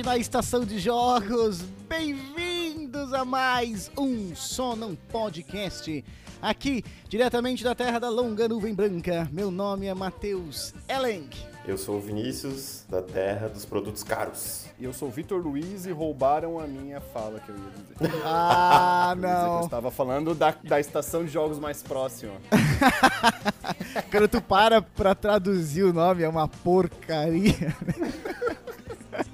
da estação de jogos. Bem-vindos a mais um Só Não Podcast. Aqui, diretamente da terra da longa nuvem branca. Meu nome é Matheus Elenk. Eu sou o Vinícius, da terra dos produtos caros. E eu sou o Vitor Luiz e roubaram a minha fala que eu ia dizer. Ah, Eu ia dizer Eu não. estava falando da, da estação de jogos mais próxima. Quando tu para pra traduzir o nome, é uma porcaria.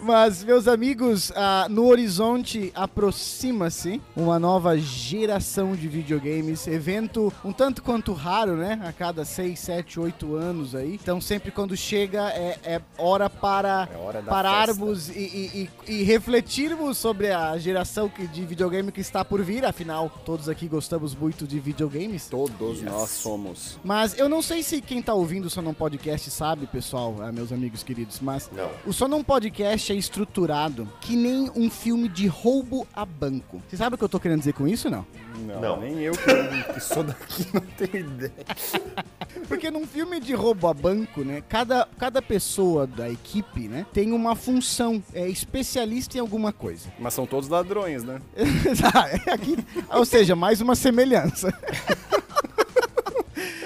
Mas, meus amigos, ah, no horizonte aproxima-se uma nova geração de videogames. Evento um tanto quanto raro, né? A cada 6, 7, 8 anos aí. Então, sempre quando chega, é, é hora para É hora pararmos e, e- e- e refletirmos sobre a geração de videogame que está por vir. Afinal, todos aqui gostamos muito de videogames. Todos nós somos. Mas eu não sei se quem tá ouvindo o Sonon Podcast sabe, pessoal, ah, meus amigos queridos, mas Não. o Sonon Podcast é estruturado que nem um filme de roubo a banco. Você sabe o que eu tô querendo dizer com isso, não? Não, Não. nem eu que, que sou daqui não tenho ideia. Porque num filme de roubo a banco, né, cada, cada pessoa da equipe, né, tem uma função, é especialista em alguma coisa. Mas são todos ladrões, né? É Aqui, ou seja, mais uma semelhança.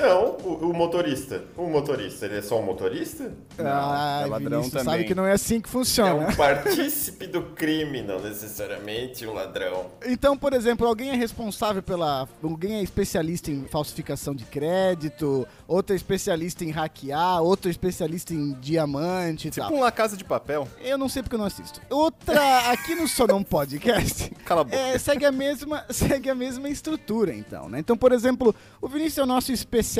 Não, o, o motorista. O motorista, ele é só um motorista? ah, é ladrão Vinícius, também. sabe que não é assim que É funciona. um partícipe do crime, não necessariamente um ladrão. Então, por exemplo, alguém é responsável pela. Alguém é especialista em falsificação de crédito, outro é especialista em hackear, outro é especialista em diamante e Tipo tal. um La Casa de Papel. Eu não sei porque eu não assisto. Outra, aqui no Sonon Podcast, Cala a boca. é, segue, a mesma, segue a mesma estrutura, então, né? Então, por exemplo, o Vinícius é o nosso especialista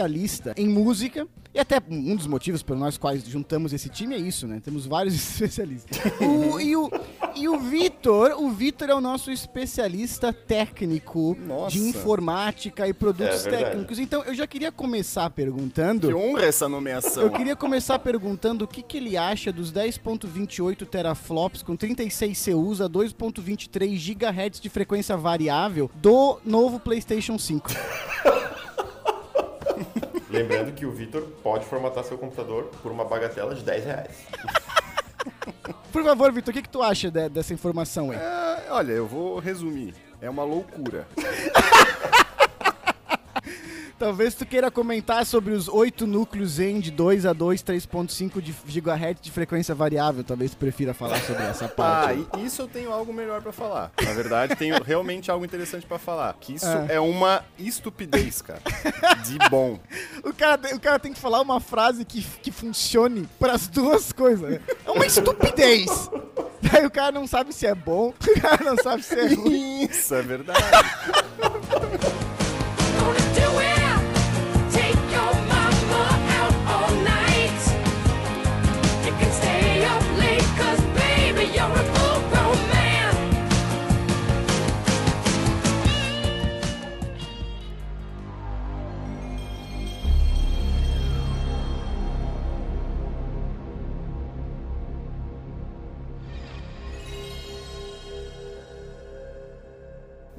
em música, e até um dos motivos pelos nós quais juntamos esse time é isso, né? Temos vários especialistas. O- e o, e o Vitor, o Vitor é o nosso especialista técnico Nossa. de informática e produtos É técnicos. Então, eu já queria começar perguntando... Que honra essa nomeação. Eu queria começar perguntando o que, que ele acha dos 10.28 teraflops com 36 CUs a 2.23 GHz de frequência variável do novo PlayStation 5. Lembrando que o Vitor pode formatar seu computador por uma bagatela de 10 reais. Por favor, Vitor, o que, que tu acha de- dessa informação aí? É, olha, eu vou resumir. É uma loucura. Talvez tu queira comentar sobre os 8 núcleos Zen de 2 a 2, 3.5 de GHz de frequência variável. Talvez tu prefira falar sobre essa Ah, parte. e isso eu tenho algo melhor pra falar. Na verdade, tenho realmente algo interessante pra falar. Que isso Ah. é uma estupidez, cara. De bom. O cara, o cara tem que falar uma frase que, que funcione para as duas coisas. né? É uma estupidez. Aí o cara não sabe se é bom, o cara não sabe se é ruim. Isso é verdade.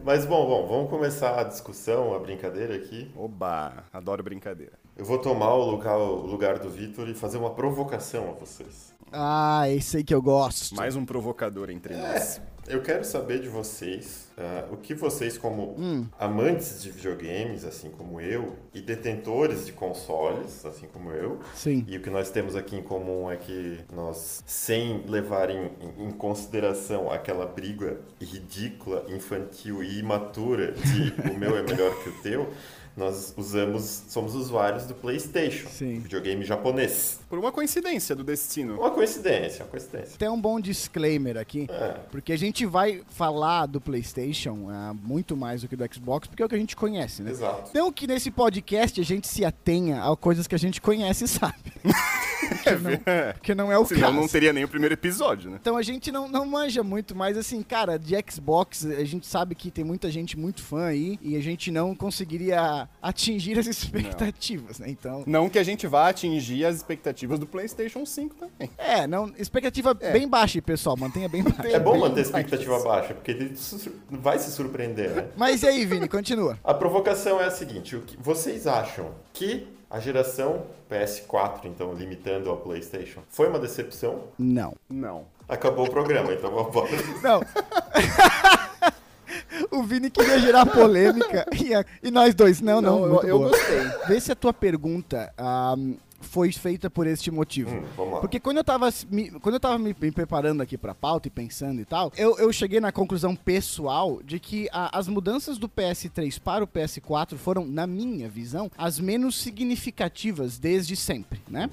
Mas bom, bom, vamos começar a discussão, a brincadeira aqui. Oba, adoro brincadeira. Eu vou tomar o lugar, o lugar do Vitor e fazer uma provocação a vocês. Ah, esse aí que eu gosto. Mais um provocador entre nós. Eu quero saber de vocês ah, o que vocês, como amantes de videogames, assim como eu, e detentores de consoles, assim como eu, Sim. e o que nós temos aqui em comum é que nós, sem levar em, em- em consideração aquela briga ridícula, infantil e imatura de o meu é melhor que o teu, nós usamos, somos usuários do PlayStation, Sim. videogame japonês. Por uma coincidência do destino. Uma coincidência, uma coincidência. Tem um bom disclaimer aqui, É. porque a gente vai falar do PlayStation ah, muito mais do que do Xbox, porque é o que a gente conhece, né? Exato. Não que nesse podcast a gente se atenha a coisas que a gente conhece e sabe. porque, não, porque não é o Senão caso. não teria nem o primeiro episódio, né? Então a gente não, não manja muito, mas assim, cara, de Xbox, a gente sabe que tem muita gente muito fã aí e a gente não conseguiria atingir as expectativas, né? Então. Não que a gente vá atingir as expectativas do PlayStation 5 também. É, não, expectativa É. bem baixa, pessoal, mantenha bem baixa. É bom bem manter a expectativa baixa, porque ele vai se surpreender, né? Mas e aí, Vini, continua. A provocação é a seguinte: o que vocês acham que a geração PS4, então limitando ao PlayStation, foi uma decepção? Não. Não. Acabou o programa, então vamos embora. Não. o Vini queria gerar polêmica e, a- e nós dois, não, não, Não, eu- eu gostei. Vê se a tua pergunta ah, foi feita por este motivo. Hum. Porque quando eu tava, me, quando eu tava me, me preparando aqui pra pauta e pensando e tal, eu, eu cheguei na conclusão pessoal de que a- as mudanças do PS3 para o PS4 foram, na minha visão, as menos significativas desde sempre, né?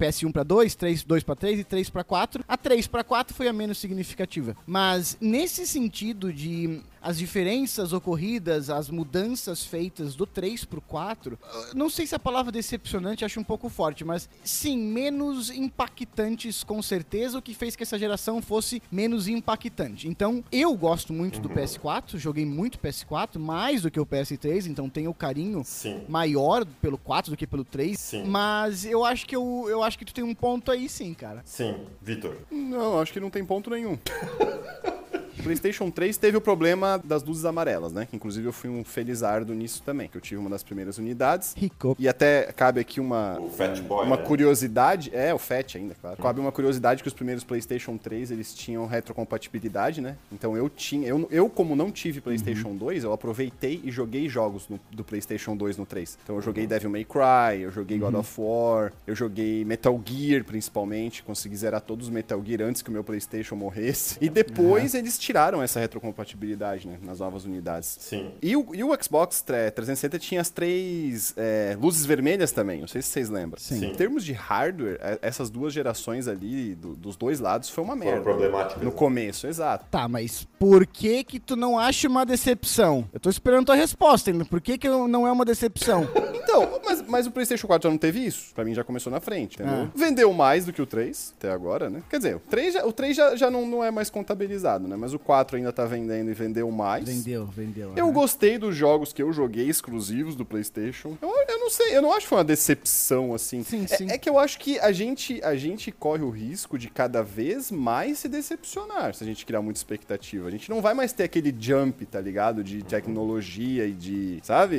PS1 para 2, 3, 2 para 3 e 3 para 4. A 3 para 4 foi a menos significativa. Mas nesse sentido de as diferenças ocorridas, as mudanças feitas do 3 pro 4, eu não sei se a palavra decepcionante acho um pouco forte, mas sim, menos impactantes com certeza, o que fez que essa geração fosse menos impactante. Então, eu gosto muito do PS4, joguei muito PS4, mais do que o PS3, então tenho carinho Sim. maior pelo 4 do que pelo 3, Sim. mas eu acho que eu, eu acho que tu tem um ponto aí sim, cara. Sim, Vitor. Não, acho que não tem ponto nenhum. O PlayStation 3 teve o problema das luzes amarelas, né? Que inclusive eu fui um felizardo nisso também, que eu tive uma das primeiras unidades. Rico. E até cabe aqui uma, O Fat Boy, uma né? curiosidade. É, o FAT ainda, claro. Cabe uma curiosidade que os primeiros PlayStation 3 eles tinham retrocompatibilidade, né? Então eu tinha. Eu, eu como não tive PlayStation 2, eu aproveitei e joguei jogos no- do PlayStation 2 no 3. Então eu joguei Devil May Cry, eu joguei God of War, eu joguei Metal Gear principalmente. Consegui zerar todos os Metal Gear antes que o meu PlayStation morresse. E depois eles tiraram essa retrocompatibilidade, né? Nas novas unidades. Sim. E o, e o Xbox 3- 360 tinha as três é, luzes vermelhas também, não sei se vocês lembram. Sim. Em termos de hardware, é- essas duas gerações ali, do- dos dois lados, foi uma merda. problemáticas, No né? começo, exato. Tá, mas por que que tu não acha uma decepção? Eu tô esperando tua resposta ainda. Por que que não é uma decepção? Então, mas, mas o PlayStation 4 já não teve isso. Pra mim já começou na frente, entendeu? Ah. Vendeu mais do que o 3 até agora, né? Quer dizer, o 3 já, o 3 já, já não, não é mais contabilizado, né? Mas o 4 ainda tá vendendo e vendeu mais. vendeu, vendeu. Eu né? gostei dos jogos que eu joguei exclusivos do PlayStation. Eu, eu não sei, eu não acho que foi uma decepção assim. Sim, É- sim. É, que eu acho que a gente, a gente corre o risco de cada vez mais se decepcionar se a gente criar muita expectativa. A gente não vai mais ter aquele jump, tá ligado? De tecnologia e de. Sabe?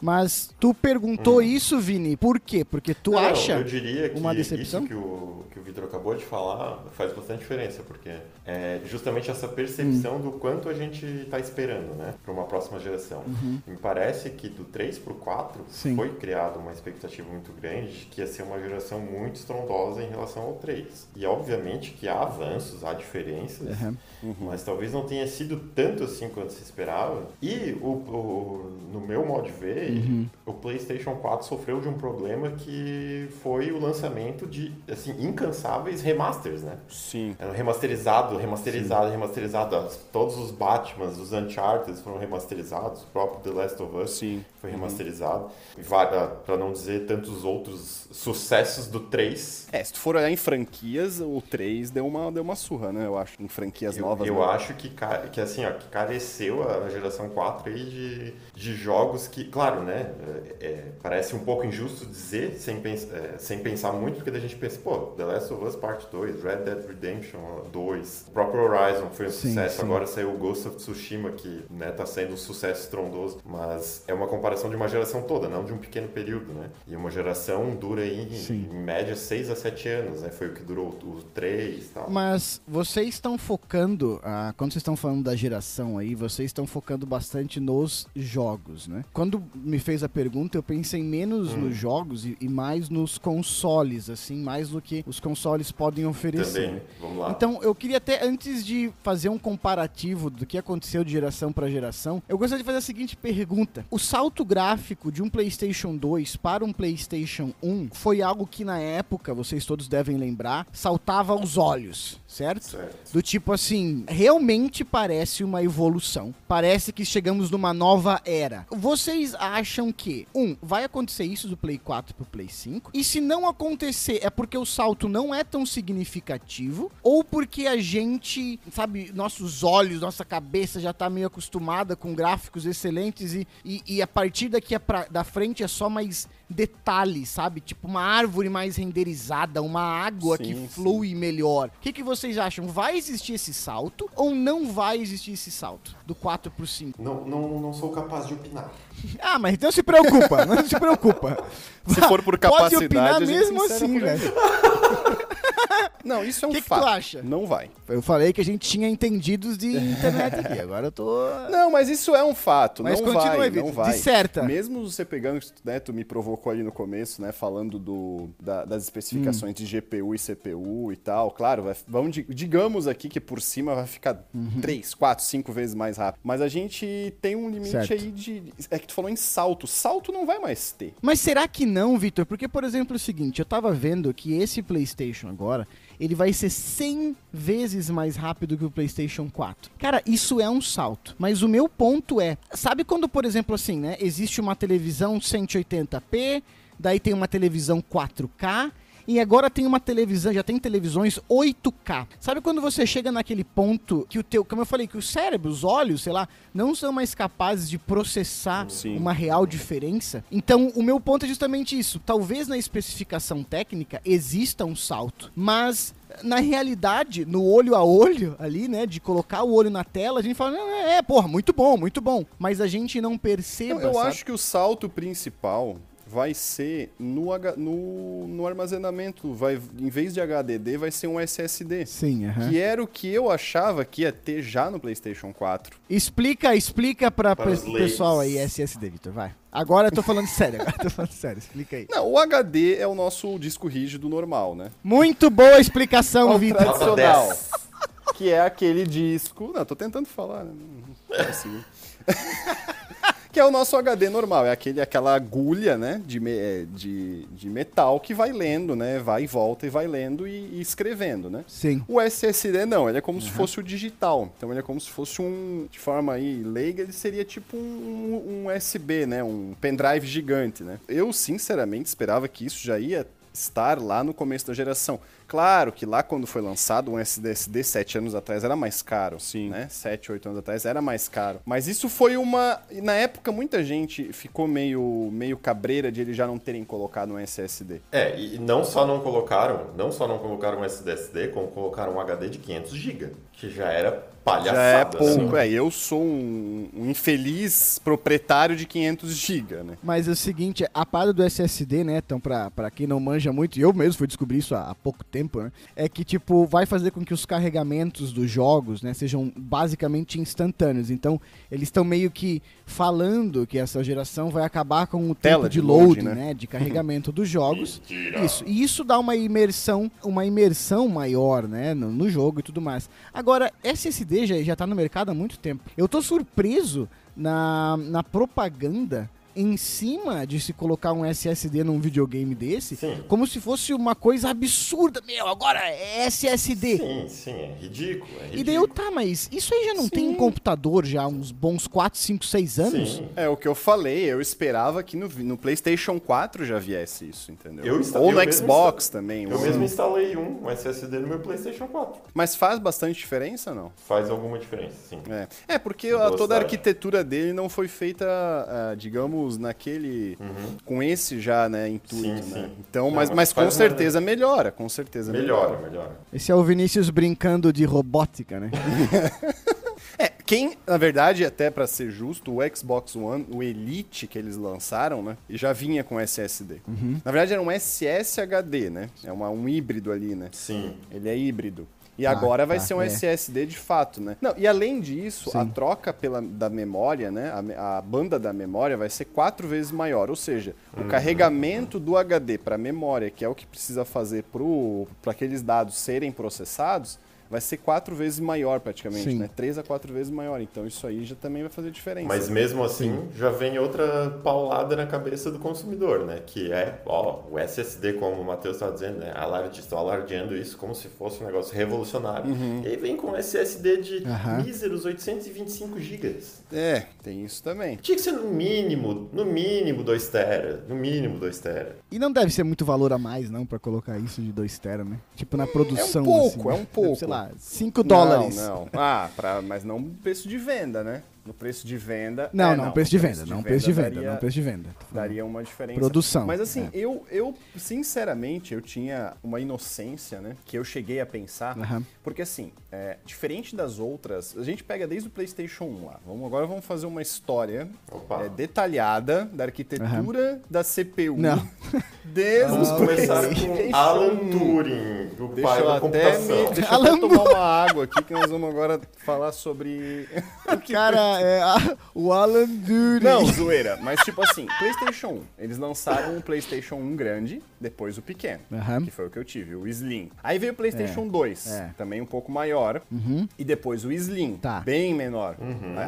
Mas tu perguntou isso, Vini, por quê? Porque tu Não, acha Eu diria que uma decepção? isso que o, que o Vitor acabou de falar faz bastante diferença, porque é justamente essa percepção do quanto a gente está esperando, né, para uma próxima geração. Me parece que do 3 para o 4 Sim. foi criada uma expectativa muito grande de que ia ser uma geração muito estrondosa em relação ao 3. E obviamente que há avanços, há diferenças, Uhum. mas talvez não tenha sido tanto assim quanto se esperava. E o, o- no meu modo de ver, Uhum. o PlayStation 4 sofreu de um problema que foi o lançamento de assim incansáveis remasters, né? sim. Era remasterizado, remasterizado, remasterizado. Todos os Batmans, os Uncharted foram remasterizados, o próprio The Last of Us Sim. foi remasterizado. Para não dizer tantos outros sucessos do 3. É, se tu for olhar em franquias, o 3 deu uma, deu uma surra, né? Eu acho. Em franquias Eu, novas. eu né? acho que, que assim, ó, que careceu a, a geração 4 aí de, de jogos que, claro, né? é, é, parece um pouco injusto dizer sem, pens é, sem pensar muito, porque a gente pensa, pô, The Last of Us Part 2, Red Dead Redemption 2, o próprio Horizon foi um Sim, sucesso, sim. agora saiu o Ghost of Tsushima, que né, tá sendo um sucesso estrondoso, mas é uma comparação de uma geração toda, não de um pequeno período, né? E uma geração dura aí, Sim. em média, 6 a 7 anos, né? Foi o que durou o 3 e tal. Mas vocês estão focando, ah, quando vocês estão falando da geração aí, vocês estão focando bastante nos jogos, né? Quando me fez a pergunta, eu pensei menos Hum. nos jogos e, e mais nos consoles, assim, mais do que os consoles podem oferecer. Também, vamos lá. Então, eu queria até, antes de fazer um comparativo do que aconteceu de geração para geração, eu gostaria de fazer a seguinte pergunta. O salto gráfico de um PlayStation 2 para um PlayStation 1 foi algo que, na época, vocês todos devem lembrar, saltava aos olhos, certo? Certo. Do tipo assim, realmente parece uma evolução. Parece que chegamos numa nova era. Vocês acham que, um, vai acontecer isso do Play 4 pro Play 5? E se não acontecer, é porque o salto não é tão significativo? Ou porque a gente, sabe, nossos olhos, nossa cabeça já tá meio acostumada com gráficos excelentes e, e, e a partir daqui a pra- da frente é só mais detalhes, sabe? Tipo uma árvore mais renderizada, uma água que Sim, flui melhor. O que, que vocês acham? Vai existir esse salto ou não vai existir esse salto? Do 4 pro 5? Não, não, não sou capaz de opinar. Ah, mas não se preocupa, não se preocupa. Se for por Pode capacidade, opinar a gente mesmo assim, velho. Não, isso é um Que que tu fato. acha? Não vai. Eu falei que a gente tinha entendidos de internet aqui, agora eu tô... Não, mas isso é um fato. Mas não continua, vai, Vitor. não vai. Disserta. Mesmo você pegando, né, tu me provocou ali no começo, né, falando do, da- das especificações Hum. de GPU e CPU e tal. Claro, vai, vamos, di- digamos aqui que por cima vai ficar Uhum. 3, 4, 5 vezes mais rápido. Mas a gente tem um limite Certo. aí de... É que tu falou em salto. Salto não vai mais ter. Mas será que não, Vitor? Porque, por exemplo, é o seguinte, eu tava vendo que esse PlayStation agora, ele vai ser 100 vezes mais rápido que o PlayStation 4. Cara, isso é um salto. Mas o meu ponto é, sabe quando, por exemplo, assim, né, existe uma televisão 180p, daí tem uma televisão 4K, e agora tem uma televisão, já tem televisões 8K. Sabe quando você chega naquele ponto que o teu, como eu falei, que o cérebro, os olhos, sei lá, não são mais capazes de processar Sim. uma real diferença? Então, o meu ponto é justamente isso. Talvez na especificação técnica exista um salto, mas na realidade, no olho a olho ali, né, de colocar o olho na tela, a gente fala, não, é, é, porra, muito bom, muito bom, mas a gente não perceba, Então, eu sabe? acho que o salto principal vai ser no, no, no armazenamento. Vai, em vez de HDD, vai ser um SSD. Sim, aham. Que era o que eu achava que ia ter já no PlayStation 4. Explica, explica pra Para pe- pessoal aí. SSD, Vitor, vai. Agora eu tô falando sério, agora eu tô falando sério, explica aí. Não, o HD é o nosso disco rígido normal, né? Muito boa explicação, o Vitor. Tradicional. 10. que é aquele disco. Não, tô tentando falar, né? Não consigo. que é o nosso HD normal, é aquele, aquela agulha, né, de, me- é, de, de metal que vai lendo, né, vai e volta e vai lendo e, e escrevendo, né. Sim. O SSD não, ele é como se fosse o digital. Então ele é como se fosse um, de forma aí leiga, ele seria tipo um, um USB, né, um pendrive gigante, né. Eu sinceramente esperava que isso já ia estar lá no começo da geração. Claro que lá quando foi lançado um SSD sete anos atrás era mais caro, sim, né? Sete, oito anos atrás era mais caro. Mas isso foi uma, na época muita gente ficou meio meio cabreira de eles já não terem colocado um SSD. É, e não só não colocaram, não só não colocaram um SSD, como colocaram um HD de 500 GB, que já era palhaçada. Já é né? pouco, é. Eu sou um, um infeliz proprietário de 500 GB, né? Mas é o seguinte, a parada do SSD, né, então pra, pra quem não manja muito, e eu mesmo fui descobrir isso há, há pouco tempo, né, é que, tipo, vai fazer com que os carregamentos dos jogos, né, sejam basicamente instantâneos. Então, eles estão meio que falando que essa geração vai acabar com o Tela tempo de, de load, né? né, de carregamento dos jogos. Mentira. Isso, e isso dá uma imersão, uma imersão maior, né, no, no jogo e tudo mais. Agora, SSD já, já tá no mercado há muito tempo. Eu tô surpreso na, na propaganda em cima de se colocar um SSD num videogame desse, Sim. como se fosse uma coisa absurda. Meu, agora é SSD. Sim, sim, é ridículo. É E daí eu, ridículo. tá, mas isso aí já não tem em computador já há uns bons 4, 5, 6 anos? Sim. É o que eu falei, eu esperava que no, no PlayStation 4 já viesse isso, entendeu? Eu Ou no Xbox insta- também. Eu mesmo instalei um, um SSD no meu PlayStation 4. Mas faz bastante diferença, não? Faz alguma diferença, sim. É, é porque a- toda a arquitetura dele não foi feita, ah, digamos, naquele. com esse já, né, intuito, Sim, né? sim. Então, mas, mas com certeza melhora, com certeza Melhora, melhora. Esse é o Vinícius brincando de robótica, né? É, quem, na verdade, até pra ser justo, o Xbox One, o Elite que eles lançaram, né, já vinha com SSD. Na verdade era um SSHD, né? É uma, um híbrido ali, né? Sim. Ele é híbrido. E Ah, agora vai tá, ser um é. SSD de fato, né? Não, e além disso, a Sim. troca pela, da memória, né? A, a banda da memória vai ser quatro vezes maior. Ou seja, o Uhum. carregamento do HD para memória, que é o que precisa fazer para aqueles dados serem processados, vai ser quatro vezes maior praticamente, Sim. né? Três a quatro vezes maior. Então isso aí já também vai fazer diferença. Mas mesmo assim, já vem outra paulada na cabeça do consumidor, né? Que é, ó, o SSD, como o Matheus estava dizendo, né? Alarde, estão alardeando isso como se fosse um negócio revolucionário. E aí vem com um SSD de Aham. míseros 825 GB. É, tem isso também. Tinha que ser no mínimo, no mínimo 2 tera, no mínimo 2 tera. E não deve ser muito valor a mais, não, pra colocar isso de 2 tera, né? Tipo na produção. pouco, assim, é um pouco. Sei lá, 5 dólares. Não, não. Ah, pra, mas não preço de venda, né? No preço de venda. Não, é, não, preço de venda, não preço de venda, daria- não preço de venda. Falando. Daria uma diferença. Produção, Mas assim, é. eu, eu, sinceramente, eu tinha uma inocência, né? Que eu cheguei a pensar. Aham. Porque assim, é, diferente das outras, a gente pega desde o PlayStation 1 lá. Vamos, agora vamos fazer uma história é, detalhada da arquitetura da CPU. Não. Desde Vamos o com Alan Turing. Deixa pai eu da até, computação. me, deixa eu até tomar uma água aqui que nós vamos agora falar sobre. O cara é a- o Alan Duty. Não, zoeira. Mas tipo assim, PlayStation 1. Eles lançaram um PlayStation 1 grande, depois o pequeno. Aham. Que foi o que eu tive, o Slim. Aí veio o PlayStation 2, é. também um pouco maior. E depois o Slim, Tá. bem menor.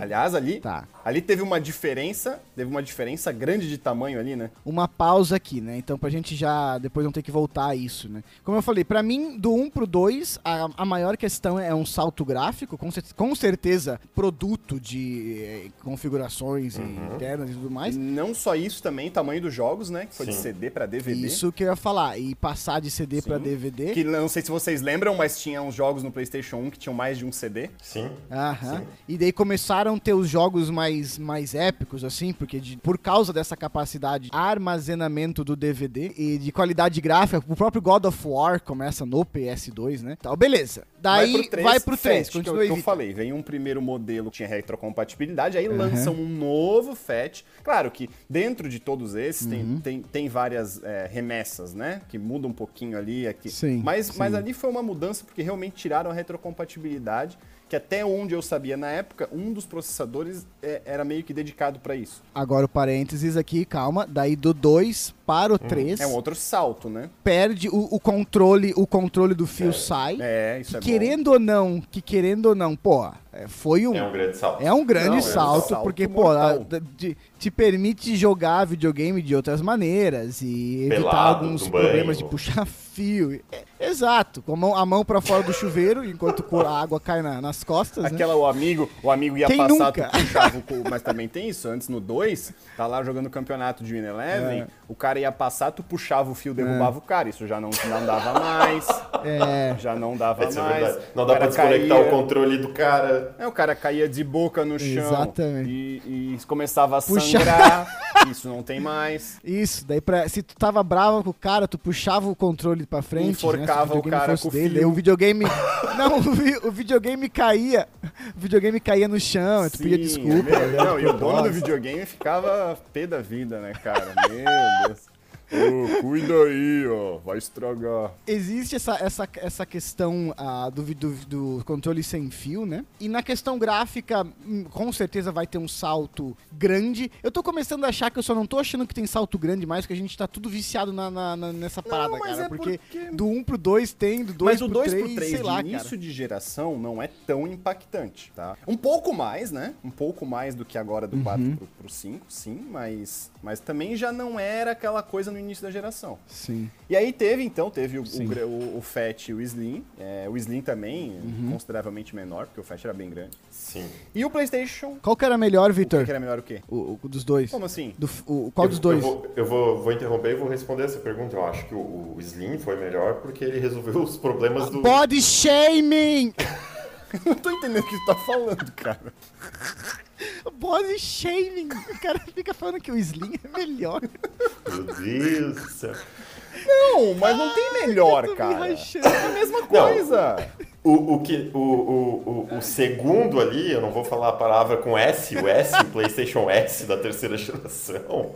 Aliás, ali, Tá. ali teve uma diferença, teve uma diferença grande de tamanho ali, né? uma pausa aqui, né? Então, pra gente já depois não ter que voltar a isso, né? Como eu falei, pra mim, do 1 pro 2, a, a maior questão é um salto gráfico, com, cer- com certeza, produto de eh, configurações e internas e tudo mais. Não só isso também, tamanho dos jogos, né? Que foi de Sim. CD pra DVD. Isso que eu ia falar. E passar de CD pra Sim. DVD. Que não sei se vocês lembram, mas tinha uns jogos no PlayStation 1 que tinham mais de um CD. Sim. Aham. E daí começaram a ter os jogos mais, mais épicos, assim, porque de- por causa dessa capacidade de armazenamento do DVD e de qualidade gráfica, o próprio God of War começa no PS2, né? Então, beleza. Daí vai pro 3, Fat, que, eu, que eu falei. Vem um primeiro modelo que tinha retrocompatibilidade, aí lançam um novo FAT. Claro que dentro de todos esses tem, Uhum. tem, tem várias é, remessas, né? Que mudam um pouquinho ali. Aqui. Sim, mas, sim. mas ali foi uma mudança porque realmente tiraram a retrocompatibilidade. Que até onde eu sabia na época, um dos processadores é, era meio que dedicado para isso. Agora o parênteses aqui, calma. Daí do 2 para o 3, É um outro salto, né? perde o, o controle, o controle do fio sai. É, isso é bom. querendo ou não, que querendo ou não, pô, é, foi um É um grande salto. É um grande Não, é um salto, salto porque, pô, te, te permite jogar videogame de outras maneiras e evitar Pelado, alguns problemas banho. de puxar fio. É, exato, com a mão, a mão pra fora do chuveiro, enquanto a água cai na- nas costas, né? Aquela, o amigo, o amigo ia Quem passar, nunca? tu puxava o cu, mas também tem isso, antes no 2, tá lá jogando o campeonato de Wineleven, É. o cara ia passar, tu puxava o fio, derrubava o cara, isso já não, não dava mais, É, já não dava Isso é mais. verdade. Não dá O pra cara desconectar caía- o controle do cara. É, o cara caía de boca no chão Exatamente. E, e começava a Puxa. sangrar, isso não tem mais. isso, daí pra, se tu tava bravo com o cara, tu puxava o controle pra frente, Enforcava né, o cara com o dele, fio. daí o videogame... não, o, o videogame caía, o videogame caía no chão, e tu pedia Sim, desculpa. é, né, Não, e o dono do videogame ficava pé da vida, né, cara? Meu Deus. Ô, cuida aí, ó, vai estragar. existe essa, essa, essa questão ah, do, do, do controle sem fio, né? E na questão gráfica, hum, com certeza vai ter um salto grande. Eu tô começando a achar que eu só não tô achando que tem salto grande mais, que a gente tá tudo viciado na, na- na- nessa parada, mas cara. é porque, porque- do 1 pro 2 tem, do 2 Mas o pro 2 3, pro 3 sei de lá, início cara. de geração não é tão impactante, tá? Um pouco mais, né? Um pouco mais do que agora do 4 Uhum. pro, pro 5, sim, mas, mas também já não era aquela coisa no início da geração. Sim. E aí teve, então, teve o, o, o, o Fat e o Slim. É, o Slim também, Uhum. consideravelmente menor, porque o Fat era bem grande. Sim. E o PlayStation, Qual que era melhor, o que, Victor? que era melhor o quê? O, o dos dois. Como assim? Do o, qual Eu- dos dois? Eu, vou, eu vou, vou interromper e vou responder essa pergunta. Eu acho que o, o Slim foi melhor porque ele resolveu os problemas do. Body shaming! Não tô entendendo o que tu tá falando, cara. Body shaming! O cara fica falando que o Slim é melhor. Meu Deus do céu. Não, mas não tem melhor, me cara. É a mesma coisa. O, o, que, o, o, o, o segundo ali, eu não vou falar a palavra com S, o S, o PlayStation S da terceira geração,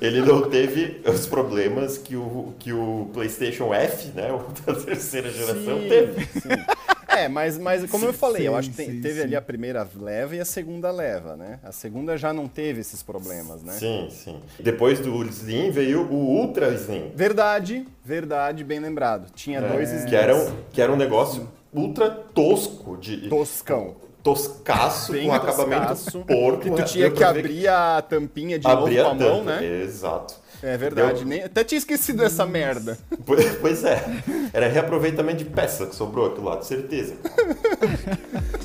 ele não teve os problemas que o, que o PlayStation F, né, o da terceira geração, Sim, teve. sim. É, mas, mas como eu falei, eu Sim, acho que tem- sim, teve sim. ali a primeira leva e a segunda leva, né? A segunda já não teve esses problemas, né? Sim, sim. Depois do Slim veio o Ultra Slim, Verdade, verdade, bem lembrado. Tinha dois é, Slims. que, era um, que era um negócio ultra tosco, de Toscão. Toscaço, Bem com acabamento toscaço, porco. Que tu né? tinha que abrir a tampinha de abrir novo com a a mão, tampa, né? Exato. É verdade. Nem, até tinha esquecido essa merda. Pois pois é, era reaproveitamento de peça que sobrou aquilo lá, de certeza.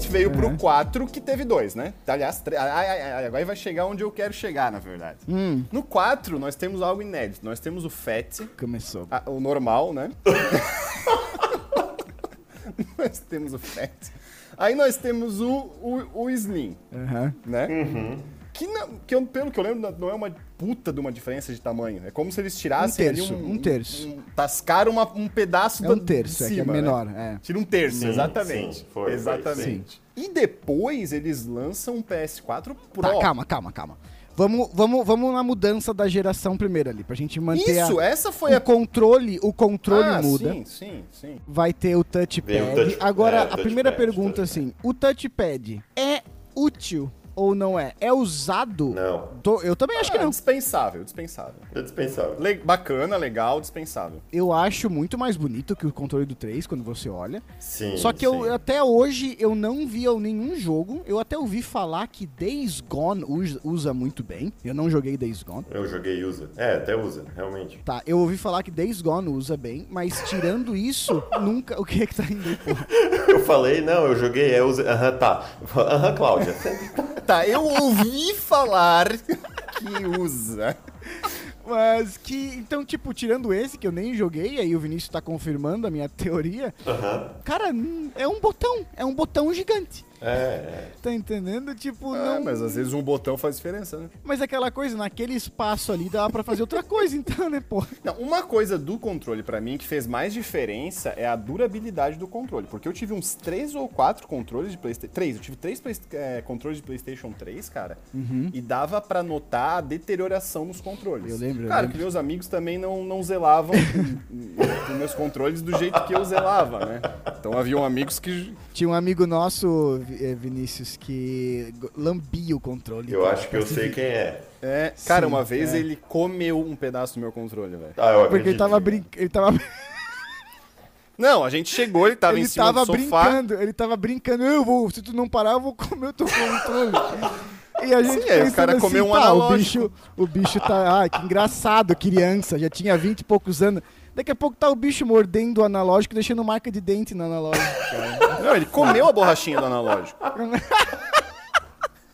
gente veio Uhum. pro 4, que teve dois, né? Aliás, tre- ai, ai, ai, agora vai chegar onde eu quero chegar, na verdade. Hum, No 4, nós temos algo inédito. Nós temos o FAT, começou. a- o normal, né? nós temos o FAT. Aí nós temos o, o, o Slim, Aham. né? Que, não, que eu- pelo que eu lembro, não é uma puta de uma diferença de tamanho. É como se eles tirassem Um terço, ali um terço. um- tascaram uma- um pedaço É da- um terço, de é que é cima, né? menor, é. Tira um terço, Sim, exatamente. sim, foi, foi, exatamente. E depois eles lançam um PS4 Pro. Tá, calma, calma, calma. Vamos, vamos, vamos na mudança da geração primeiro ali, pra gente manter Isso, a, essa foi o a controle, o controle Ah, muda. Sim, sim, sim. Vai ter o touchpad. O touch- Agora, é, a touchpad, primeira pergunta touchpad. assim, o touchpad é útil ou não é? É usado? Não, Tô- eu também acho que Ah, não. Dispensável, dispensável. é dispensável. Le- bacana, legal, dispensável. Eu acho muito mais bonito que o controle do 3 quando você olha. Sim. Só que sim. eu até hoje eu não vi nenhum jogo. Eu até ouvi falar que Days Gone usa, muito bem. Eu não joguei Days Gone. Eu joguei e usa. É, até usa, realmente. Tá, eu ouvi falar que Days Gone usa bem, mas tirando isso, nunca. O que é que tá indo aí, porra? Eu falei, não, eu joguei, é usa. Aham, tá. Aham, Cláudia. Tá, eu ouvi falar que usa. Mas que. Então, tipo, tirando esse, que eu nem joguei, aí o Vinícius tá confirmando a minha teoria. Aham. Cara, é um botão. É um botão gigante. É, é. Tá entendendo? Tipo, Ah, não. mas às vezes um botão faz diferença, né? Mas aquela coisa, naquele espaço ali dá pra fazer outra coisa, então, né, pô? Não, uma coisa do controle pra mim que fez mais diferença é a durabilidade do controle. Porque eu tive uns três ou quatro controles de PlayStation. Três, eu tive três Play- é, controles de PlayStation 3, cara. E dava pra notar a deterioração nos controles. Eu lembro, Cara, que meus amigos também não, não zelavam dos meus controles do jeito que eu zelava, né? Então haviam amigos que. Tinha um amigo nosso, Vinícius, que lambia o controle. Eu cara, acho que eu sei quem é. É, cara, Sim, uma vez é. ele comeu um pedaço do meu controle, velho. Ah, eu Porque ele acredito. tava brincando. Ele tava, Não, a gente chegou, ele tava ele em cima tava do sofá. brincando, ele tava brincando. Eu vou, se tu não parar, eu vou comer o teu controle. E a gente Sim, aí o cara assim, comeu um tá, o analógico. bicho, o bicho tá, ai, que engraçado, criança, já tinha 20 e poucos anos. Daqui a pouco tá o bicho mordendo o analógico, deixando marca de dente no analógico, cara. Não, ele comeu a borrachinha do analógico.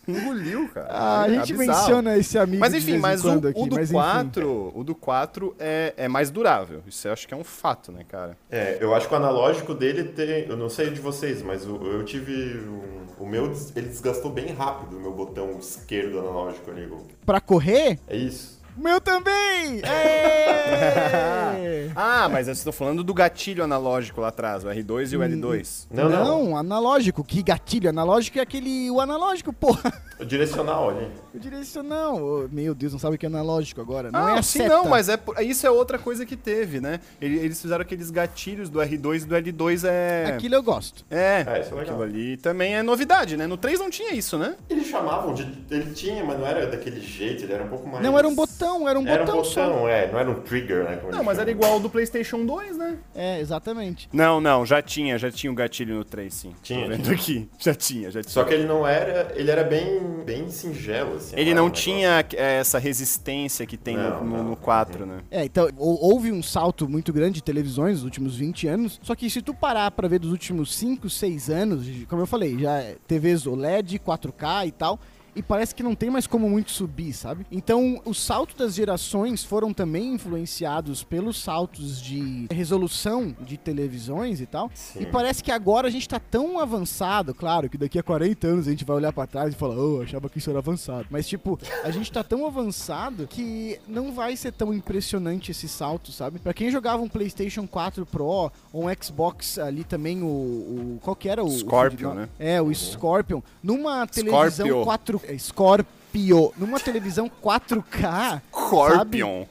Engoliu, cara. Ah, a É gente bizarro. menciona esse amigo Mas de enfim, mas o, aqui, o do mas enfim. 4, o do 4 é, é mais durável. Isso eu acho que é um fato, né, cara? É, eu acho que o analógico dele tem. Eu não sei de vocês, mas o- eu tive. um- o meu, ele desgastou bem rápido o meu botão esquerdo analógico ali. Pra correr, É isso. Meu também! É! Ah, mas eu estou falando do gatilho analógico lá atrás, o R2 e o L2. Não, não. analógico. Que gatilho analógico é aquele. O analógico, porra. O direcional ali. O direcional. Oh, Meu Deus, não sabe o que é analógico agora. Não ah, é a sim, seta. não, mas é, por- isso é outra coisa que teve, né? Ele- Eles fizeram aqueles gatilhos do R2 e do L2 é. Aquilo eu gosto. É, Ah, isso é legal. aquilo ali também é novidade, né? No 3 não tinha isso, né? Eles chamavam de. Ele tinha, mas não era daquele jeito, ele era um pouco mais. Não, era um botão, era um Era um botão, só. botão, é, não era um trigger, né? Não, mas era igual ao do PlayStation 2, né? É, exatamente. Não, não, já tinha, já tinha o gatilho no 3, sim. Tinha, Tô vendo tinha. aqui. Já tinha, já tinha. Só que ele não era. Ele era bem, bem singelo, assim. Ele era não um negócio- tinha é, essa resistência que tem Não, no, no, no 4, né? É, então, hou- houve um salto muito grande de televisões nos últimos 20 anos. Só que se tu parar pra ver dos últimos 5, 6 anos, como eu falei, já é TVs OLED, 4K e tal. E parece que não tem mais como muito subir, sabe? Então, o salto das gerações foram também influenciados pelos saltos de resolução de televisões e tal. Sim. E parece que agora a gente tá tão avançado, claro, que daqui a 40 anos a gente vai olhar pra trás e falar, oh, eu achava que isso era avançado. Mas, tipo, a gente tá tão avançado que não vai ser tão impressionante esse salto, sabe? Pra quem jogava um PlayStation 4 Pro ou um Xbox ali também, o. o qual que era o. o Scorpion, de- né? É, o Scorpion. Numa televisão Scorpio. 4. Scorpio. Numa televisão 4K. Scorpion.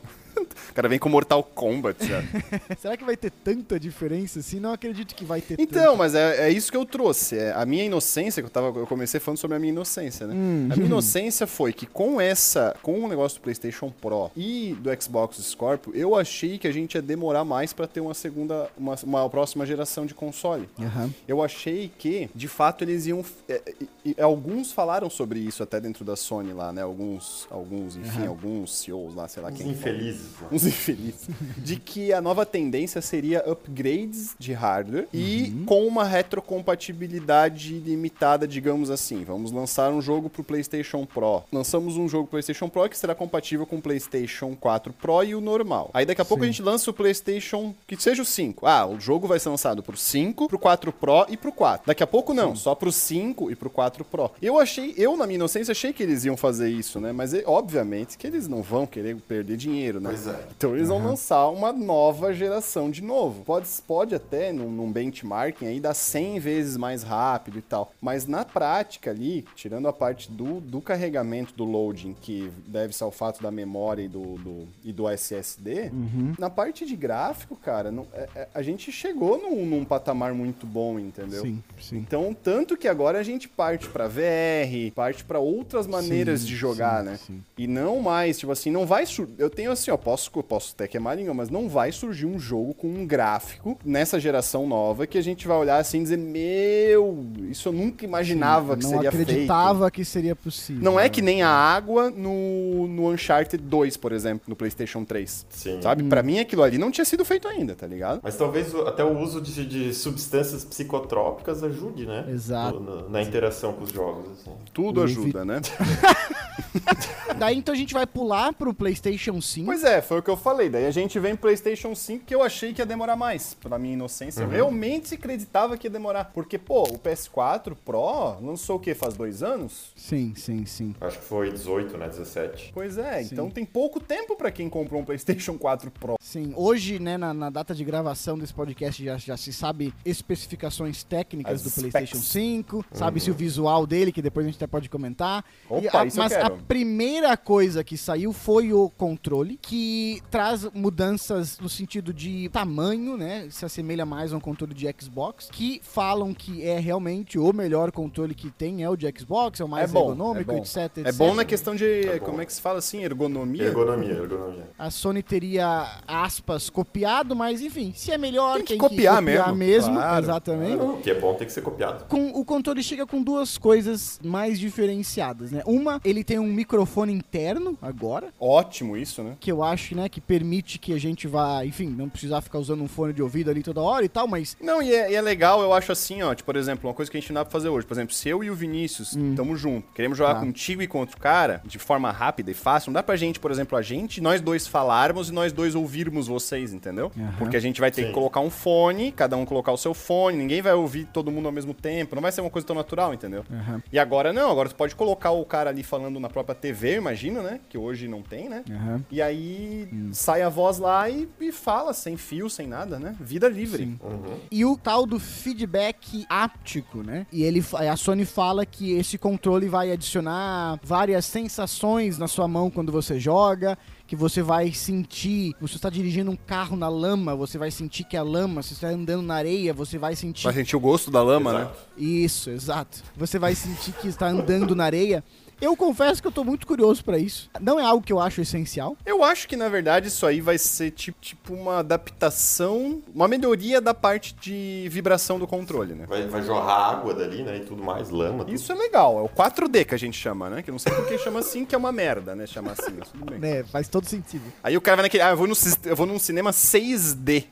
O cara vem com Mortal Kombat já. Será que vai ter tanta diferença assim? Não acredito que vai ter Então, mas é, é isso que eu trouxe. É, a minha inocência, que eu, tava, eu comecei falando sobre a minha inocência, né? Hum. A minha inocência foi que com essa, com o negócio do PlayStation Pro e do Xbox Scorpio, eu achei que a gente ia demorar mais pra ter uma segunda, uma, uma próxima geração de console. Aham. Eu achei que, de fato, eles iam. é, e alguns falaram sobre isso até dentro da Sony lá, né? Alguns, alguns enfim, alguns CEOs lá, sei lá Os quem. infelizes. Uns infelizes, de que a nova tendência seria upgrades de hardware e com uma retrocompatibilidade limitada, digamos assim. Vamos lançar um jogo pro PlayStation Pro. Lançamos um jogo PlayStation Pro que será compatível com o PlayStation 4 Pro e o normal. Aí daqui a pouco a gente lança o PlayStation que seja o 5. Ah, o jogo vai ser lançado pro 5, pro 4 Pro e pro 4. Daqui a pouco não, só pro 5 e pro 4 Pro. Eu achei, eu na minha inocência achei que eles iam fazer isso, né? Mas obviamente que eles não vão querer perder dinheiro, né? Pois é. Então eles vão lançar uma nova geração de novo. Pode, pode até, num, num benchmarking aí, dar 100 vezes mais rápido e tal. Mas na prática ali, tirando a parte do, do carregamento do loading, que deve ser o fato da memória e do, do- e do SSD, na parte de gráfico, cara, não- é- é- a gente chegou num, num patamar muito bom, entendeu? Sim, sim. Então, tanto que agora a gente parte pra VR, parte pra outras maneiras Sim, de jogar, sim, né? sim. E não mais, tipo assim, não vai sur... Eu tenho assim, ó, posso, eu posso até queimar a língua, mas não vai surgir um jogo com um gráfico nessa geração nova que a gente vai olhar assim e dizer, meu, isso eu nunca imaginava que não seria feito. acreditava que seria possível. Não é né? que nem a água no, no Uncharted 2, por exemplo, no PlayStation 3. Sim. Sabe? Pra mim aquilo ali não tinha sido feito ainda, tá ligado? Mas talvez até o uso de, de substâncias psicotrópicas ajude, né? Exato. No- no- na interação com os jogos. Assim. Tudo ajuda, né? Daí então a gente vai pular pro PlayStation 5. Pois é, foi o que eu falei. Daí a gente vem pro PlayStation 5 que eu achei que ia demorar mais. Pela minha inocência, eu realmente acreditava que ia demorar. Porque, pô, o PS4 Pro lançou o quê? Faz dois anos? Sim, sim, sim. Acho que foi 18, né? 17. Pois é, Sim. então tem pouco tempo pra quem comprou um PlayStation 4 Pro. Sim, hoje, né, na, na data de gravação desse podcast, já, já se sabe especificações técnicas As do specs. PlayStation 5, sabe-se o visual dele, que depois a gente até pode comentar. Opa, a- isso eu mas a primeira coisa que saiu foi o controle, que traz mudanças no sentido de tamanho, né? Se assemelha mais a um controle de Xbox, que falam que é realmente o melhor controle que tem, é o de Xbox, é o mais é bom, ergonômico, é etc, etc. É bom na questão de, É como é que se fala assim, ergonomia? Ergonomia, ergonomia. A Sony teria, aspas, copiado, mas enfim, se é melhor, Tem que copiar mesmo, claro, exatamente. O que é bom tem que ser copiado. Com, o controle chega com duas coisas mais diferenciadas, né? Uma, ele tem um microfone interno agora, Ótimo isso, né? que eu acho, né, que permite que a gente vá, enfim, não precisar ficar usando um fone de ouvido ali toda hora e tal, mas Não, e é, e é legal, eu acho assim, ó, tipo, por exemplo, uma coisa que a gente não dá pra fazer hoje. Por exemplo, se eu e o Vinícius estamos juntos, queremos jogar Tá. contigo e contra o cara, de forma rápida e fácil, não dá pra gente, por exemplo, a gente, nós dois falarmos e nós dois ouvirmos vocês, entendeu? Aham. Porque a gente vai ter Sim. que colocar um fone, cada um colocar o seu fone, ninguém vai ouvir todo mundo ao mesmo tempo, não vai ser uma coisa tão natural, entendeu? Aham. E agora não, agora tu pode colocar o cara ali falando na própria TV, eu imagino, né? Que hoje não tem, né? Aham. E aí sai a voz lá e, e fala, sem fio, sem nada, né? Vida livre. Sim. Uhum. E o tal do feedback áptico, né? E ele, a Sony fala que esse controle vai adicionar várias sensações na sua mão quando você joga, que você vai sentir, você está dirigindo um carro na lama, você vai sentir que é lama, se você está andando na areia, você vai sentir Vai sentir o gosto da lama, né? Exato. isso, exato. Você vai sentir que está andando na areia. Eu confesso que eu tô muito curioso pra isso. Não é algo que eu acho essencial. Eu acho que, na verdade, isso aí vai ser tipo, tipo uma adaptação, uma melhoria da parte de vibração do controle, né? Vai, vai jorrar água dali, né? E tudo mais, lama. tudo. Isso é legal, é o 4D que a gente chama, né? Que eu não sei por que chama assim, que é uma merda, né? Chamar assim, mas tudo bem. Né, faz todo sentido. Aí o cara vai naquele, ah, eu vou, no, eu vou num cinema 6D,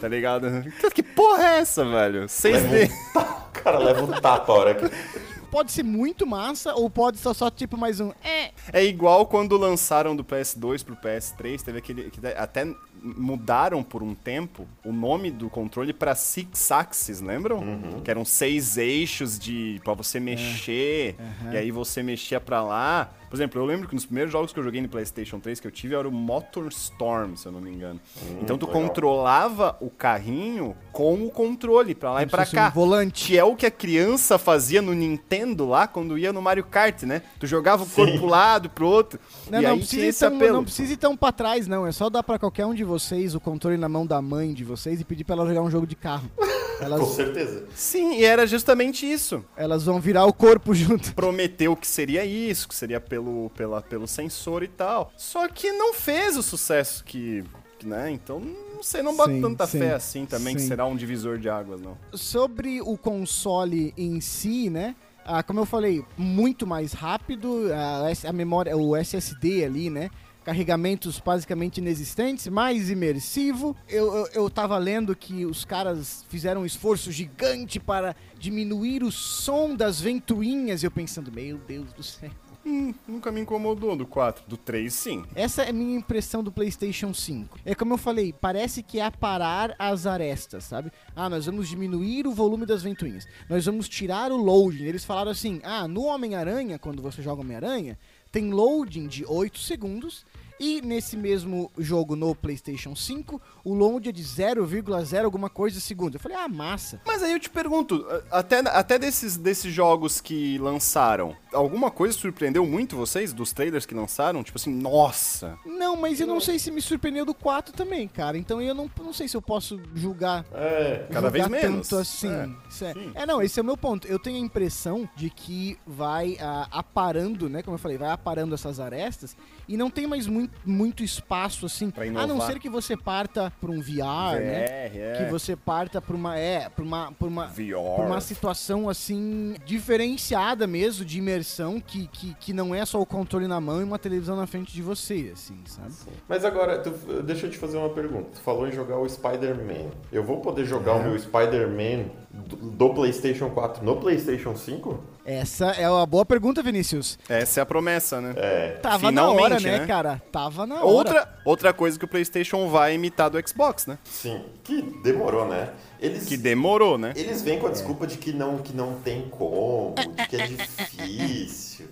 tá ligado? Que porra é essa, velho? 6D. O cara leva um tapa a hora que. Pode ser muito massa ou pode ser só tipo mais um. É. É igual quando lançaram do PS2 pro PS3, teve aquele. que até mudaram por um tempo o nome do controle pra Six Axis, lembram? Que eram seis eixos de para você mexer, e aí você mexia pra lá. Por exemplo, eu lembro que nos primeiros jogos que eu joguei no PlayStation 3 que eu tive era o Motor Storm, se eu não me engano. então tu legal. controlava o carrinho com o controle pra lá e Como pra se fosse cá. um volante. Que é o que a criança fazia no Nintendo lá quando ia no Mario Kart, né? Tu jogava o corpo pro lado, pro outro. Não, e não aí precisa, esse tão, apelo. não precisa ir tão pra trás, não. É só dar pra qualquer um de vocês o controle na mão da mãe de vocês e pedir pra ela jogar um jogo de carro. Com Elas, certeza. Sim, e era justamente isso. elas vão virar o corpo junto. Prometeu que seria isso, que seria pelo, pela, pelo sensor e tal. Só que não fez o sucesso que. que, né? Então, não sei, não boto Sim, tanta sim, fé assim também que sim. será um divisor de águas, não. Sobre o console em si, né? Ah, como eu falei, muito mais rápido, a, a memória, o SSD ali, né? carregamentos basicamente inexistentes, mais imersivo. Eu, eu, eu tava lendo que os caras fizeram um esforço gigante para diminuir o som das ventoinhas. Eu pensando, meu Deus do céu. Hum, nunca me incomodou do 4. Do 3, sim. Essa é a minha impressão do PlayStation 5. É como eu falei, parece que é aparar as arestas, sabe? Ah, nós vamos diminuir o volume das ventoinhas. Nós vamos tirar o loading. Eles falaram assim: ah, no Homem-Aranha, quando você joga Homem-Aranha, tem loading de 8 segundos. E nesse mesmo jogo no PlayStation 5, o load é de 0,0 alguma coisa segundos. Eu falei, ah, massa. Mas aí eu te pergunto, até, até desses, desses jogos que lançaram, alguma coisa surpreendeu muito vocês dos trailers que lançaram? Tipo assim, nossa! Não, mas eu não sei se me surpreendeu do 4 também, cara. Então eu não, não sei se eu posso julgar É, Cada vez julgar menos. Tanto assim. É, é. É, não, esse é o meu ponto. Eu tenho a impressão de que vai ah, aparando, né? Como eu falei, vai aparando essas arestas e não tem mais muito, muito espaço assim. Pra A não ser que você parta pra um VR, né? VR, é. Que você parta pra uma. É, pra uma. Pra uma VR. por uma situação assim diferenciada mesmo de imersão que, que, que não é só o controle na mão e uma televisão na frente de você, assim, sabe? Mas agora, tu- deixa eu te fazer uma pergunta. Tu falou em jogar o Spider-Man. Eu vou poder jogar o meu Spider-Man do, PlayStation 4 no PlayStation 5? Essa é uma boa pergunta, Vinícius. Essa é a promessa, né? É. Tava na hora, Finalmente, né, né? cara? Tava na hora. Outra, outra coisa que o PlayStation vai imitar do Xbox, né? Sim. Que demorou, né? Eles, Que demorou, né? eles vêm com a desculpa de que não, que não tem como, de que é difícil.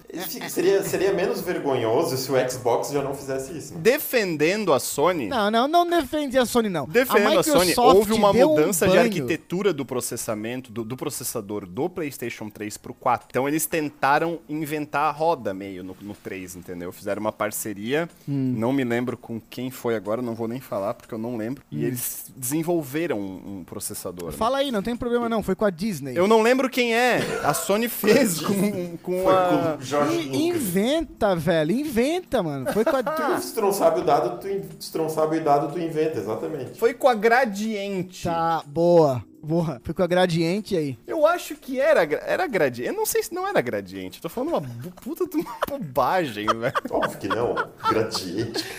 Seria, seria menos vergonhoso se o Xbox já não fizesse isso. né? Defendendo a Sony, Não, não, não defende a Sony, não. defendendo a, Sony, Microsoft houve uma deu um mudança de arquitetura do processamento, do, do processador do PlayStation 3 pro 4. Então eles tentaram inventar a roda meio no, no 3, entendeu? Fizeram uma parceria, Hum. não me lembro com quem foi agora, não vou nem falar porque eu não lembro. E eles desenvolveram um, um processador. Hum. Fala aí, não tem problema não. Foi com a Disney. Eu não lembro quem é. A Sony fez com, com Foi a. com o Jorge I- Lucas. inventa, velho. Inventa, mano. Foi com a. Se tu não sabe o dado, tu, in- sabe o dado, tu inventa, exatamente. Foi com a Gradiente. tá, boa. Boa. Foi com a Gradiente aí. Eu acho que era, era gradiente. Eu não sei se não era gradiente. Eu tô falando uma puta de uma bobagem, velho. Óbvio que não, gradiente.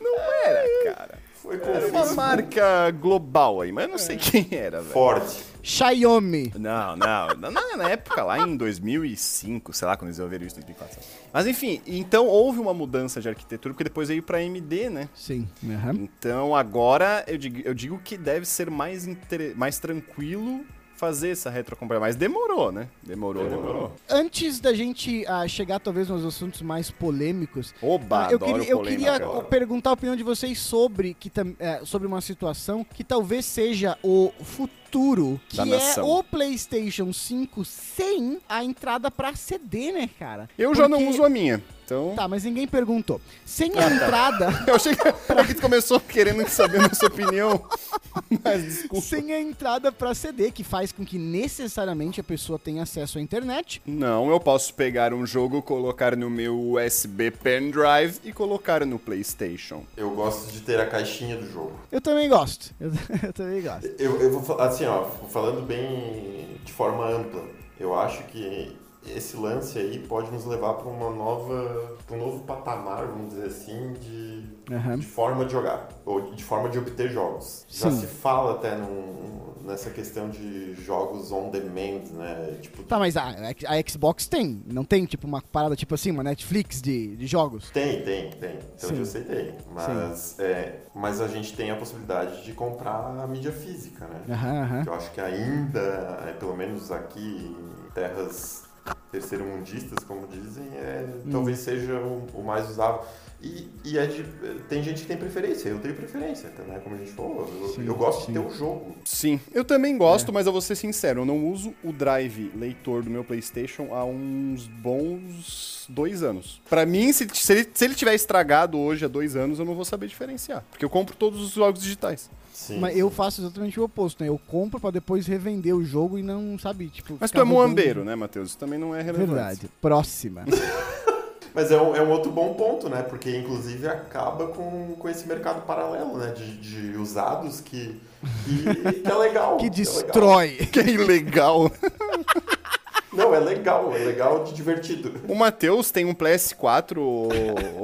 Não era, cara. Foi Era uma marca global aí, mas eu não sei quem era, velho. Ford. Xiaomi. Não, não, na, na- na época lá em 2005, sei lá, quando eles desenvolveram isso em 2004. sabe? Mas enfim, então houve uma mudança de arquitetura, porque depois veio pra AMD, né? Sim. aham. Então agora eu digo, eu digo que deve ser mais, inter- mais tranquilo fazer essa retrocompatibilidade. Mas demorou, né? Demorou, demorou. Antes da gente ah, chegar talvez nos assuntos mais polêmicos, Oba, Ah, eu queria, eu queria perguntar a opinião de vocês sobre, que, é, sobre uma situação que talvez seja o futuro, que Da é nação. o PlayStation 5 sem a entrada pra CD, né, cara? Eu já não Porque- uso a minha, então... Tá, mas ninguém perguntou. sem a entrada... Eu achei que, é que tu começou querendo saber a sua opinião. Mas desculpa. Sem a entrada pra CD, que faz com que necessariamente a pessoa tenha acesso à internet. Não, eu posso pegar um jogo, colocar no meu USB pendrive e colocar no PlayStation. Eu gosto de ter a caixinha do jogo. Eu também gosto. Eu, eu também gosto. Eu, eu vou falar assim, ó, falando bem de forma ampla, eu acho que esse lance aí pode nos levar para uma nova, para um novo patamar, vamos dizer assim, de, Aham. de forma de jogar ou de forma de obter jogos. Já Sim. se fala até num- nessa questão de jogos on demand, né? Tipo, Tá, mas a, a Xbox tem. Não tem, tipo, uma parada tipo assim, uma Netflix de, de jogos? Tem, tem, tem. Então Sim. eu sei tem. Mas, é, mas a gente tem a possibilidade de comprar a mídia física, né? Aham. Que eu acho que ainda, é, pelo menos aqui em terras terceiro-mundistas, como dizem, é, Hum. talvez seja o, o mais usável. E, e é de- tem gente que tem preferência, eu tenho preferência, né? Como a gente falou, eu, Sim, eu gosto sim. de ter o jogo. Sim, eu também gosto, mas eu vou ser sincero, eu não uso o drive leitor do meu PlayStation há uns bons dois anos. Pra mim, se, se ele, se ele tiver estragado hoje há dois anos, eu não vou saber diferenciar. Porque eu compro todos os jogos digitais. Sim, Mas eu faço exatamente o oposto, né? Eu compro pra depois revender o jogo e não, sabe, tipo... Mas tu é rodando. moambeiro, né, Matheus? Isso também não é relevante. Verdade. Próxima. Mas é um, é um outro bom ponto, né? Porque inclusive acaba com, com esse mercado paralelo, né? De, de usados que, que, que é legal. que é legal. destrói. Que é ilegal. Não, é legal, é legal de divertido. O Matheus tem um PS4, ô,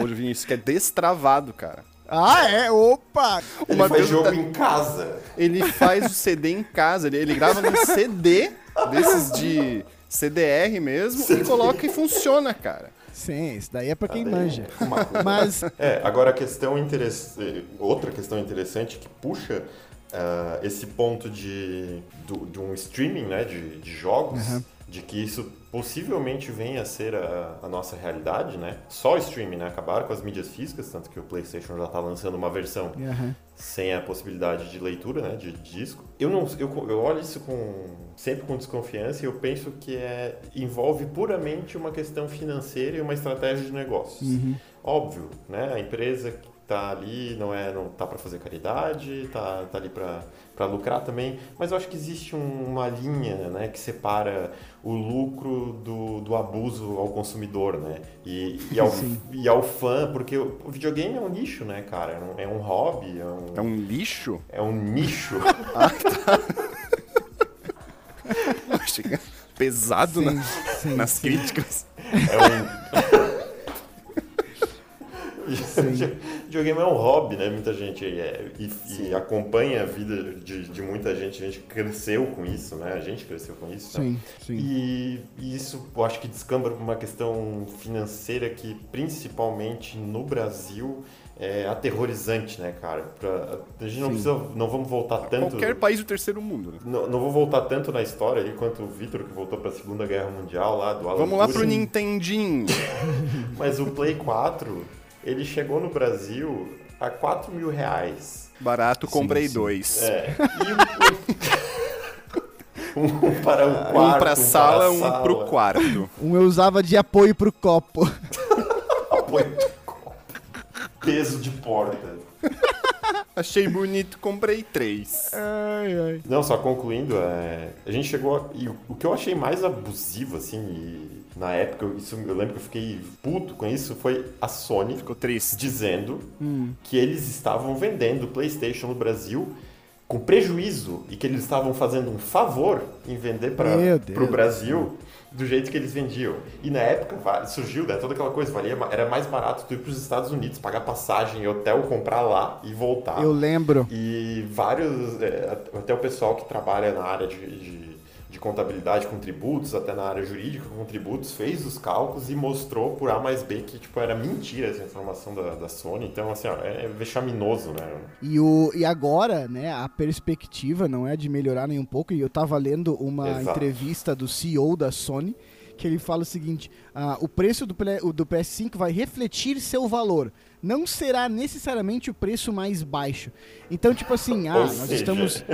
ô Vinícius, que é destravado, cara. Ah, é? Opa! Ele Uma faz vez jogo tá- em casa. Ele faz o CD em casa, ele, ele grava num CD desses de CDR mesmo e coloca e funciona, cara. Sim, isso daí é pra quem Daí, manja. coisa. Mas, É, agora a questão interessante, outra questão interessante que puxa ah, esse ponto de, do- de um streaming né, de, de jogos, de que isso possivelmente venha a ser a, a nossa realidade, né? Só o streaming, né? Acabaram com as mídias físicas, tanto que o PlayStation já está lançando uma versão Aham. sem a possibilidade de leitura, né, de disco. Eu não, eu, eu olho isso com sempre com desconfiança e eu penso que é envolve puramente uma questão financeira e uma estratégia de negócios. Óbvio, né, a empresa tá ali não é não tá para fazer caridade, tá, tá ali para para lucrar também, mas eu acho que existe um- uma linha, né, que separa o lucro do, do abuso ao consumidor, né, e, e, ao, Sim. e ao fã, porque o videogame é um nicho, né, cara, é um, é um hobby, é um, É um lixo? é um nicho. Achei que era Pesado na- sim, nas sim. críticas. É um. Videogame é um hobby, né? Muita gente é, e, e acompanha a vida de, de muita gente. A gente cresceu com isso, né? A gente cresceu com isso. né? Sim, sim. E, e isso eu acho que descamba para uma questão financeira que, principalmente no Brasil, é aterrorizante, né, cara? Pra, a gente não Sim. precisa, não vamos voltar tanto. Qualquer país do terceiro mundo. né? Não, não vou voltar tanto na história aí quanto o Vitor, que voltou para a Segunda Guerra Mundial lá do Alan Vamos lá pro Turing. Nintendinho. Mas o Play 4, ele chegou no Brasil a 4 mil reais. Barato, comprei sim. dois. É. E o- um para o quarto, um pra sala, para a um sala. pro quarto. Um eu usava de apoio pro copo. Apoio do copo. Peso de porta. Achei bonito, comprei três. Ai, ai. Não, só concluindo, é, a gente chegou. A, e o, o que eu achei mais abusivo, assim, e na época, eu- isso, eu lembro que eu fiquei puto com isso, foi a Sony Ficou triste. dizendo que eles estavam vendendo o PlayStation no Brasil com prejuízo e que eles estavam fazendo um favor em vender para o Brasil do jeito que eles vendiam. E na época surgiu né, toda aquela coisa, valia, era mais barato tu ir para os Estados Unidos, pagar passagem, hotel, comprar lá e voltar. Eu lembro. E vários, é, até o pessoal que trabalha na área de, de, de contabilidade com tributos, até na área jurídica com tributos, fez os cálculos e mostrou por A mais B que tipo, era mentira essa informação da, da Sony. Então, assim, ó, é vexaminoso, né? E, o, e agora, né, a perspectiva não é de melhorar nem um pouco. E eu tava lendo uma Exato. entrevista do CEO da Sony, que ele fala o seguinte: ah, o preço do, do PS5 vai refletir seu valor. Não será necessariamente o preço mais baixo. Então, tipo assim, ah, Ou nós seja. estamos.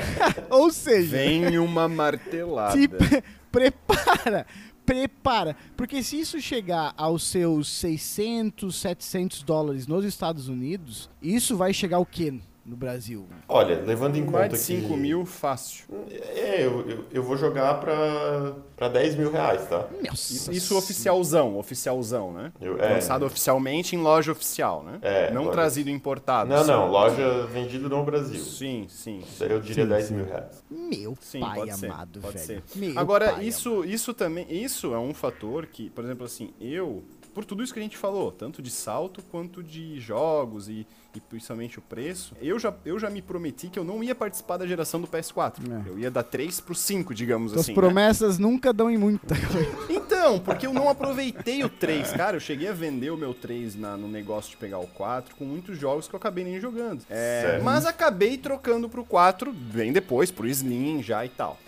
Ou seja, Vem uma martelada. se pre- prepara, prepara. Porque se isso chegar aos seus 600, 700 dólares nos Estados Unidos, isso vai chegar o quê no Brasil? Olha, levando em Mais conta de 5 que... mil, fácil. É, eu, eu, eu vou jogar pra, pra 10 mil reais, tá? Nossa Isso, oficialzão, oficialzão, né? Eu- é. Lançado oficialmente em loja oficial, né? É, Não loja- trazido importado. Não, sim. não, loja vendida no Brasil. Sim, sim. Eu diria Sim, 10 sim. mil reais. Meu Sim, pai pode ser, amado, pode velho. ser. Meu Agora, pai isso, isso também, isso é um fator que, por exemplo, assim, eu, por tudo isso que a gente falou, tanto de salto quanto de jogos e, e principalmente o preço, eu já, eu já me prometi que eu não ia participar da geração do PS4. É. Eu ia dar 3 pro 5, digamos Suas assim. né? promessas nunca dão em muita coisa. Então, porque eu não aproveitei o 3. Cara, eu cheguei a vender o meu 3 na- no negócio de pegar o 4 com muitos jogos que eu acabei nem jogando. É, mas acabei trocando pro 4 bem depois, pro Slim já e tal.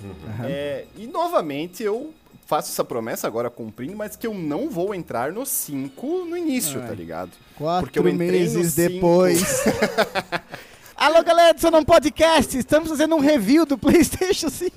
É, e novamente eu faço essa promessa agora cumprindo, mas que eu não vou entrar no 5 no início, Ai. tá ligado? Quatro Porque eu entrei meses depois. Alô, galera do Sonon Podcast, estamos fazendo um review do PlayStation 5.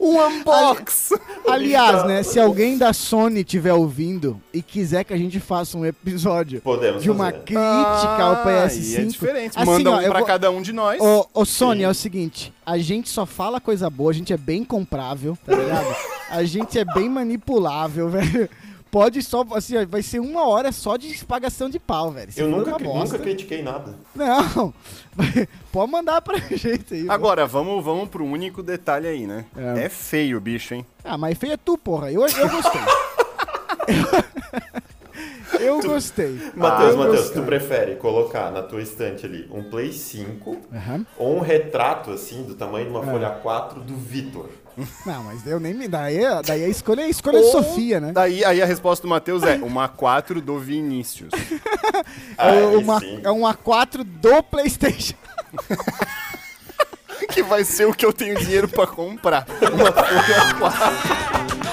Um unbox! Aliás, né, se alguém da Sony estiver ouvindo e quiser que a gente faça um episódio Podemos de uma fazer. crítica ao PS5. E é diferente. Assim, Manda ó, um pra vou- cada um de nós. Ô, ô Sony, Sim. é o seguinte, a gente só fala coisa boa, a gente é bem comprável, tá ligado? a gente é bem manipulável, velho. Pode só, assim, vai ser uma hora só de espagação de pau, velho. Se Eu nunca, nunca critiquei nada. Não, pode mandar pra gente aí. Agora, vamos, vamos pro único detalhe aí, né? É. É, feio o bicho, hein? Ah, mas feio é tu, porra. Eu, eu gostei. eu gostei. Matheus, eu Matheus, tu prefere colocar na tua estante ali um Play 5 Aham. ou um retrato, assim, do tamanho de uma É. folha 4 do Vitor? Não, mas eu nem me. Daí, daí a escolha é a escolha de Sofia, né? Daí aí a resposta do Matheus é uma 4 do Vinícius. Aí é, uma, é um A4 do PlayStation. que vai ser o que eu tenho dinheiro pra comprar. Uma folha 4.